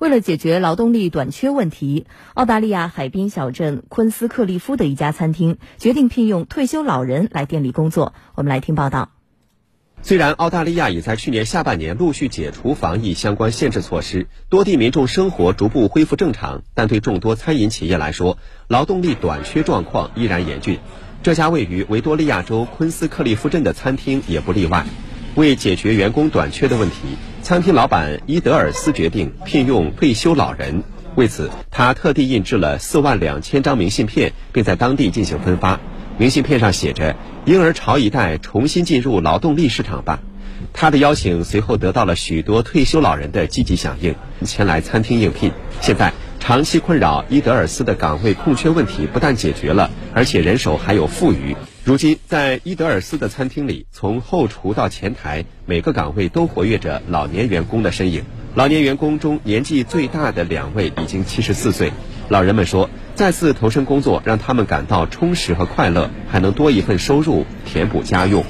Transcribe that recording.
为了解决劳动力短缺问题，澳大利亚海滨小镇昆斯克利夫的一家餐厅决定聘用退休老人来店里工作。我们来听报道。虽然澳大利亚已在去年下半年陆续解除防疫相关限制措施，多地民众生活逐步恢复正常，但对众多餐饮企业来说，劳动力短缺状况依然严峻。这家位于维多利亚州昆斯克利夫镇的餐厅也不例外。为解决员工短缺的问题，餐厅老板伊德尔斯决定聘用退休老人。为此，他特地印制了四万两千张明信片，并在当地进行分发。明信片上写着：“婴儿潮一代重新进入劳动力市场吧。”他的邀请随后得到了许多退休老人的积极响应，前来餐厅应聘。现在，长期困扰伊德尔斯的岗位空缺问题不但解决了，而且人手还有富余。如今，在伊德尔斯的餐厅里，从后厨到前台，每个岗位都活跃着老年员工的身影。老年员工中，年纪最大的两位已经七十四岁。老人们说，再次投身工作让他们感到充实和快乐，还能多一份收入，填补家用。